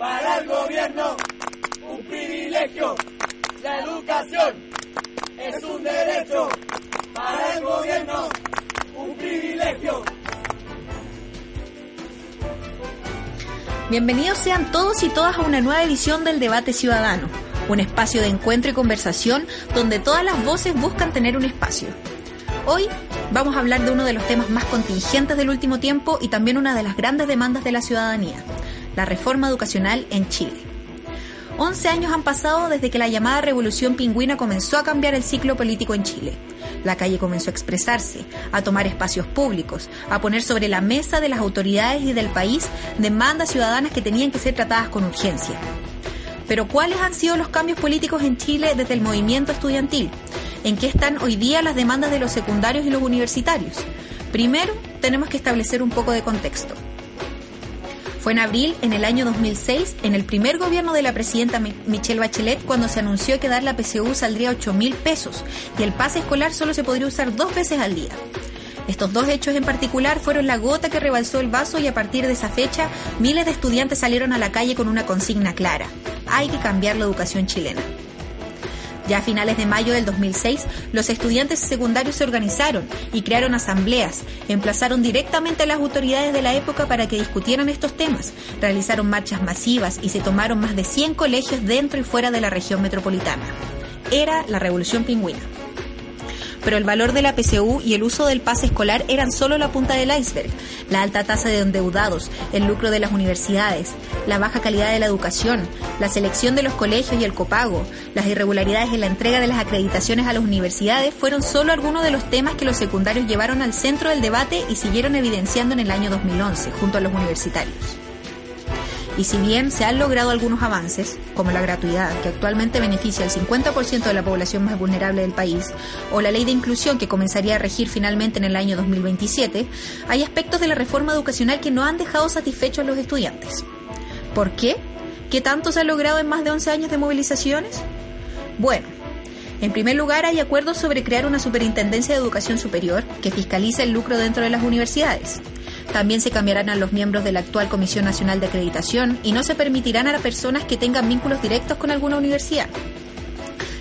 para el gobierno, un privilegio. La educación es un derecho para el gobierno, un privilegio. Bienvenidos sean todos y todas a una nueva edición del Debate Ciudadano, un espacio de encuentro y conversación donde todas las voces buscan tener un espacio. Hoy vamos a hablar de uno de los temas más contingentes del último tiempo y también una de las grandes demandas de la ciudadanía, la reforma educacional en Chile. 11 años han pasado desde que la llamada Revolución Pingüina comenzó a cambiar el ciclo político en Chile. La calle comenzó a expresarse, a tomar espacios públicos, a poner sobre la mesa de las autoridades y del país demandas ciudadanas que tenían que ser tratadas con urgencia. Pero ¿cuáles han sido los cambios políticos en Chile desde el movimiento estudiantil? ¿En qué están hoy día las demandas de los secundarios y los universitarios? Primero, tenemos que establecer un poco de contexto. Fue en abril, en el año 2006, en el primer gobierno de la presidenta Michelle Bachelet, cuando se anunció que dar la PCU saldría 8 mil pesos y el pase escolar solo se podría usar dos veces al día. Estos dos hechos en particular fueron la gota que rebalsó el vaso y a partir de esa fecha miles de estudiantes salieron a la calle con una consigna clara. Hay que cambiar la educación chilena. Ya a finales de mayo del 2006, los estudiantes secundarios se organizaron y crearon asambleas, emplazaron directamente a las autoridades de la época para que discutieran estos temas, realizaron marchas masivas y se tomaron más de 100 colegios dentro y fuera de la región metropolitana. Era la Revolución Pingüina pero el valor de la PCU y el uso del pase escolar eran solo la punta del iceberg. La alta tasa de endeudados, el lucro de las universidades, la baja calidad de la educación, la selección de los colegios y el copago, las irregularidades en la entrega de las acreditaciones a las universidades fueron solo algunos de los temas que los secundarios llevaron al centro del debate y siguieron evidenciando en el año 2011 junto a los universitarios. Y si bien se han logrado algunos avances, como la gratuidad, que actualmente beneficia al 50% de la población más vulnerable del país, o la ley de inclusión, que comenzaría a regir finalmente en el año 2027, hay aspectos de la reforma educacional que no han dejado satisfechos a los estudiantes. ¿Por qué? ¿Qué tanto se ha logrado en más de 11 años de movilizaciones? Bueno, en primer lugar, hay acuerdos sobre crear una superintendencia de educación superior que fiscalice el lucro dentro de las universidades. También se cambiarán a los miembros de la actual Comisión Nacional de Acreditación y no se permitirán a las personas que tengan vínculos directos con alguna universidad.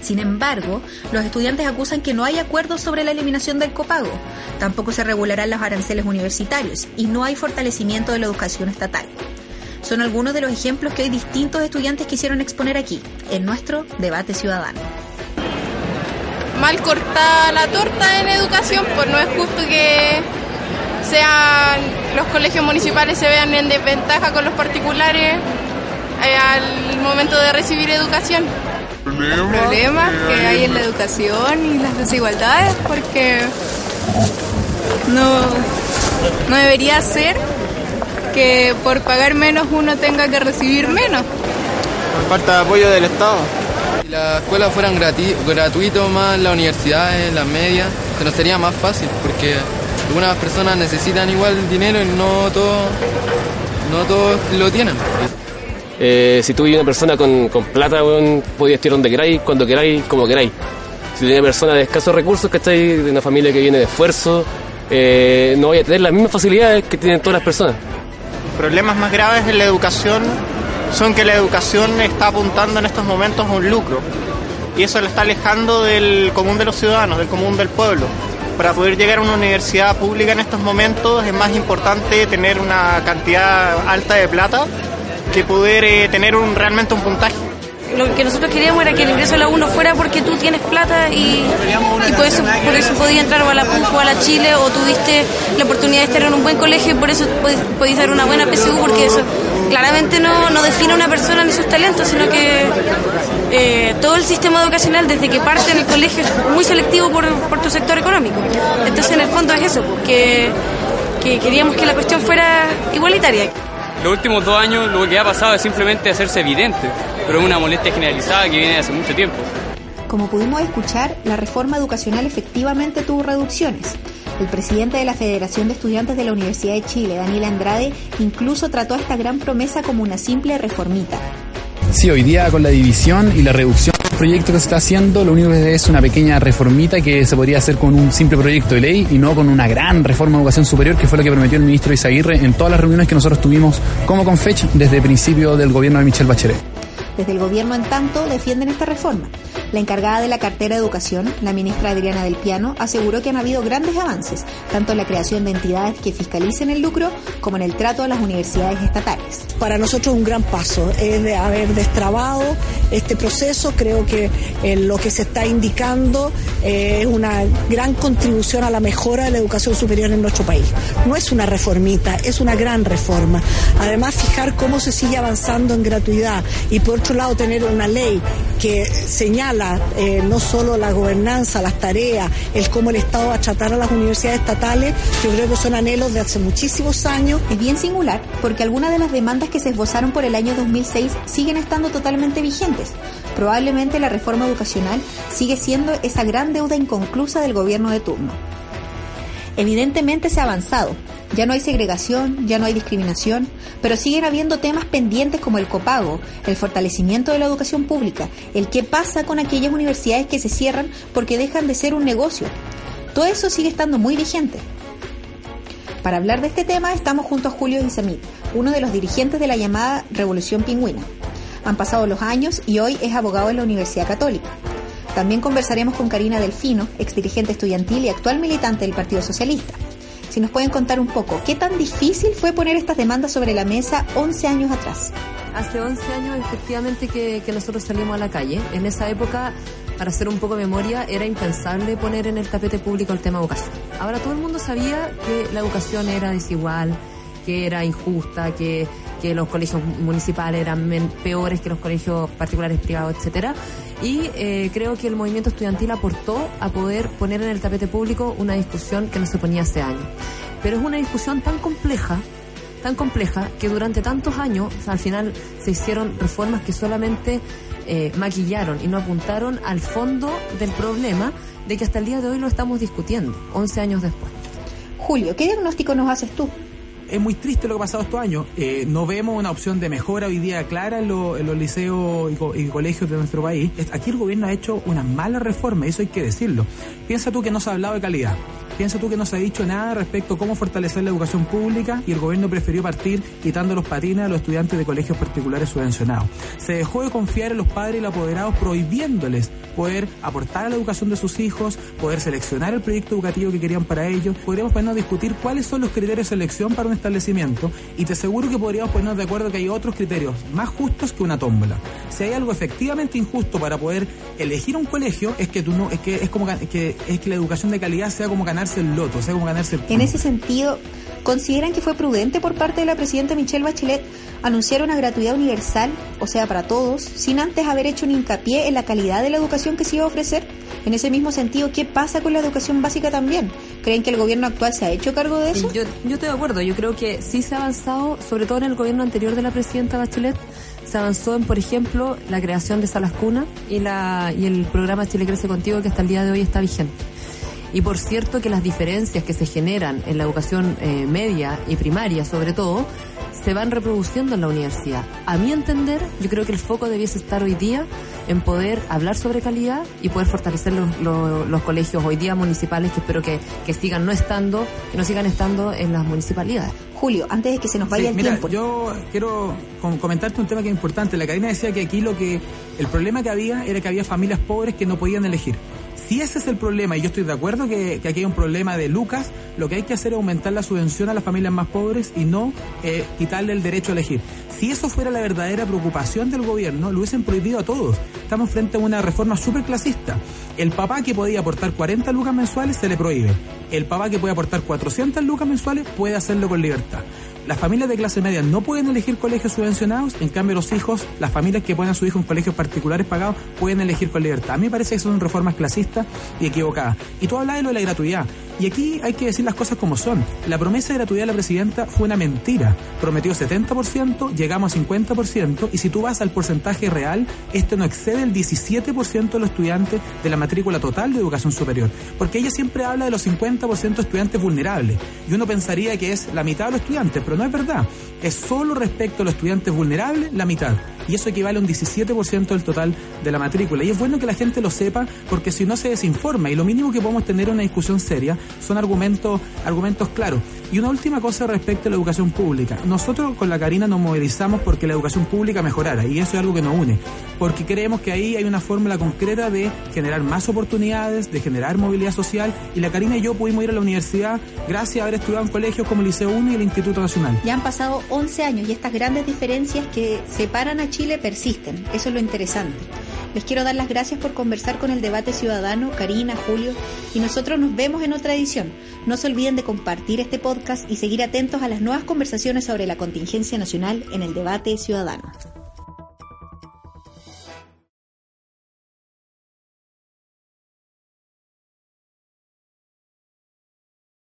Sin embargo, los estudiantes acusan que no hay acuerdos sobre la eliminación del copago. Tampoco se regularán los aranceles universitarios y no hay fortalecimiento de la educación estatal. Son algunos de los ejemplos que hoy distintos estudiantes quisieron exponer aquí, en nuestro debate ciudadano. Mal cortada la torta en educación, pues no es justo que sean los colegios municipales se vean en desventaja con los particulares eh, al momento de recibir educación. Problemas que hay en la educación y las desigualdades porque no, no debería ser que por pagar menos uno tenga que recibir menos. Por falta de apoyo del Estado. Si las escuelas fueran gratuitos más las universidades, las medias, se nos sería más fácil porque algunas personas necesitan igual dinero y no todos no todos lo tienen. Eh, si tú vives una persona con, con plata, bueno, podías ir donde queráis, cuando queráis, como queráis. Si tienes una persona de escasos recursos, que estáis de una familia que viene de esfuerzo, eh, no voy a tener las mismas facilidades que tienen todas las personas. Problemas más graves en la educación son que la educación está apuntando en estos momentos a un lucro y eso lo está alejando del común de los ciudadanos, del común del pueblo para poder llegar a una universidad pública en estos momentos es más importante tener una cantidad alta de plata que poder eh, tener un, realmente un puntaje. Lo que nosotros queríamos era que el ingreso a la 1 fuera porque tú tienes plata y, y por eso, por eso podías entrar o a la PUC o a la Chile o tuviste la oportunidad de estar en un buen colegio y por eso podías dar una buena PSU porque eso claramente no, no define a una persona ni sus talentos, sino que eh, todo el sistema educacional desde que parte en el colegio es muy selectivo por, por tu sector económico. Entonces en el fondo es eso, que, que queríamos que la cuestión fuera igualitaria. Los últimos dos años lo que ha pasado es simplemente hacerse evidente, pero es una molestia generalizada que viene de hace mucho tiempo. Como pudimos escuchar, la reforma educacional efectivamente tuvo reducciones. El presidente de la Federación de Estudiantes de la Universidad de Chile, Daniel Andrade, incluso trató a esta gran promesa como una simple reformita. Sí, hoy día con la división y la reducción del proyecto que se está haciendo, lo único que es una pequeña reformita que se podría hacer con un simple proyecto de ley y no con una gran reforma de educación superior, que fue lo que prometió el ministro Isaguirre en todas las reuniones que nosotros tuvimos como Confech desde el principio del gobierno de Michelle Bachelet. Desde el gobierno, en tanto, defienden esta reforma. La encargada de la cartera de educación, la ministra Adriana del Piano, aseguró que han habido grandes avances, tanto en la creación de entidades que fiscalicen el lucro como en el trato a las universidades estatales. Para nosotros un gran paso es de haber destrabado este proceso. Creo que eh, lo que se está indicando eh, es una gran contribución a la mejora de la educación superior en nuestro país. No es una reformita, es una gran reforma. Además, fijar cómo se sigue avanzando en gratuidad y por otro lado tener una ley que señala eh, no solo la gobernanza, las tareas, el cómo el Estado va a tratar a las universidades estatales, yo creo que son anhelos de hace muchísimos años. Es bien singular porque algunas de las demandas que se esbozaron por el año 2006 siguen estando totalmente vigentes. Probablemente la reforma educacional sigue siendo esa gran deuda inconclusa del gobierno de turno. Evidentemente se ha avanzado, ya no hay segregación, ya no hay discriminación, pero siguen habiendo temas pendientes como el copago, el fortalecimiento de la educación pública, el qué pasa con aquellas universidades que se cierran porque dejan de ser un negocio. Todo eso sigue estando muy vigente. Para hablar de este tema estamos junto a Julio Isamit, uno de los dirigentes de la llamada Revolución Pingüina. Han pasado los años y hoy es abogado en la Universidad Católica. También conversaremos con Karina Delfino, ex dirigente estudiantil y actual militante del Partido Socialista si nos pueden contar un poco, ¿qué tan difícil fue poner estas demandas sobre la mesa 11 años atrás? Hace 11 años efectivamente que, nosotros salimos a la calle. En esa época, para hacer un poco de memoria, era impensable poner en el tapete público el tema educación. Ahora todo el mundo sabía que la educación era desigual, que era injusta, que, que los colegios municipales eran peores que los colegios particulares privados, etcétera. Y eh, creo que el movimiento estudiantil aportó a poder poner en el tapete público una discusión que no se ponía hace años. Pero es una discusión tan compleja tan compleja que durante tantos años al final se hicieron reformas que solamente eh, maquillaron y no apuntaron al fondo del problema de que hasta el día de hoy lo estamos discutiendo, 11 años después. Julio, ¿qué diagnóstico nos haces tú? Es muy triste lo que ha pasado estos años. Eh, no vemos una opción de mejora hoy día clara en, los liceos y, colegios de nuestro país. Aquí el gobierno ha hecho una mala reforma, eso hay que decirlo. Piensa tú que no se ha hablado de calidad. Piensa tú que no se ha dicho nada respecto a cómo fortalecer la educación pública y el gobierno prefirió partir quitando los patines a los estudiantes de colegios particulares subvencionados. Se dejó de confiar en los padres y los apoderados prohibiéndoles poder aportar a la educación de sus hijos, poder seleccionar el proyecto educativo que querían para ellos. Podríamos ponernos a discutir cuáles son los criterios de selección para un establecimiento y te aseguro que podríamos ponernos de acuerdo que hay otros criterios más justos que una tómbola. Si hay algo efectivamente injusto para poder elegir un colegio es que tú no es que es como que es que la educación de calidad sea como ganar el loto, o sea, como ganarse el... En ese sentido, ¿consideran que fue prudente por parte de la presidenta Michelle Bachelet anunciar una gratuidad universal, o sea, para todos, sin antes haber hecho un hincapié en la calidad de la educación que se iba a ofrecer? En ese mismo sentido, ¿qué pasa con la educación básica también? ¿Creen que el gobierno actual se ha hecho cargo de eso? yo, yo estoy de acuerdo, yo creo que sí se ha avanzado, sobre todo en el gobierno anterior de la presidenta Bachelet, se avanzó en, por ejemplo, la creación de salas cuna y, la, y el programa Chile Crece Contigo, que hasta el día de hoy está vigente. Y por cierto que las diferencias que se generan en la educación eh, media y primaria, sobre todo, se van reproduciendo en la universidad. A mi entender, yo creo que el foco debiese estar hoy día en poder hablar sobre calidad y poder fortalecer los, colegios hoy día municipales que espero que, sigan no estando, que no sigan estando en las municipalidades. Julio, antes de que se nos vaya el tiempo. Yo quiero comentarte un tema que es importante. La cadena decía que aquí lo que el problema que había era que había familias pobres que no podían elegir. Si ese es el problema, y yo estoy de acuerdo que, aquí hay un problema de Lucas, lo que hay que hacer es aumentar la subvención a las familias más pobres y no eh, quitarle el derecho a elegir. Si eso fuera la verdadera preocupación del gobierno, lo hubiesen prohibido a todos. Estamos frente a una reforma súper clasista. El papá que podía aportar 40 lucas mensuales se le prohíbe. El papá que puede aportar 400 lucas mensuales puede hacerlo con libertad. Las familias de clase media no pueden elegir colegios subvencionados, en cambio los hijos, las familias que ponen a su hijo en colegios particulares pagados, pueden elegir con libertad. A mí me parece que son reformas clasistas y equivocadas. Y tú hablas de lo de la gratuidad. Y aquí hay que decir las cosas como son. La promesa de gratuidad de la presidenta fue una mentira. Prometió 70%, llegamos a 50%, y si tú vas al porcentaje real, este no excede el 17% de los estudiantes de la matrícula total de educación superior. Porque ella siempre habla de los 50% de estudiantes vulnerables. Y uno pensaría que es la mitad de los estudiantes, pero no es verdad. Es solo respecto a los estudiantes vulnerables, la mitad. Y eso equivale a un 17% del total de la matrícula. Y es bueno que la gente lo sepa porque si no se desinforma. Y lo mínimo que podemos tener una discusión seria son argumentos, argumentos claros. Y una última cosa respecto a la educación pública. Nosotros con la Karina nos movilizamos porque la educación pública mejorara. Y eso es algo que nos une. Porque creemos que ahí hay una fórmula concreta de generar más oportunidades, de generar movilidad social. Y la Karina y yo pudimos ir a la universidad gracias a haber estudiado en colegios como el Liceo 1 y el Instituto Nacional. Ya han pasado 11 años y estas grandes diferencias que separan a Chile persisten. Eso es lo interesante. Les quiero dar las gracias por conversar con el debate ciudadano, Karina, Julio, y nosotros nos vemos en otra edición. No se olviden de compartir este podcast y seguir atentos a las nuevas conversaciones sobre la contingencia nacional en el debate ciudadano.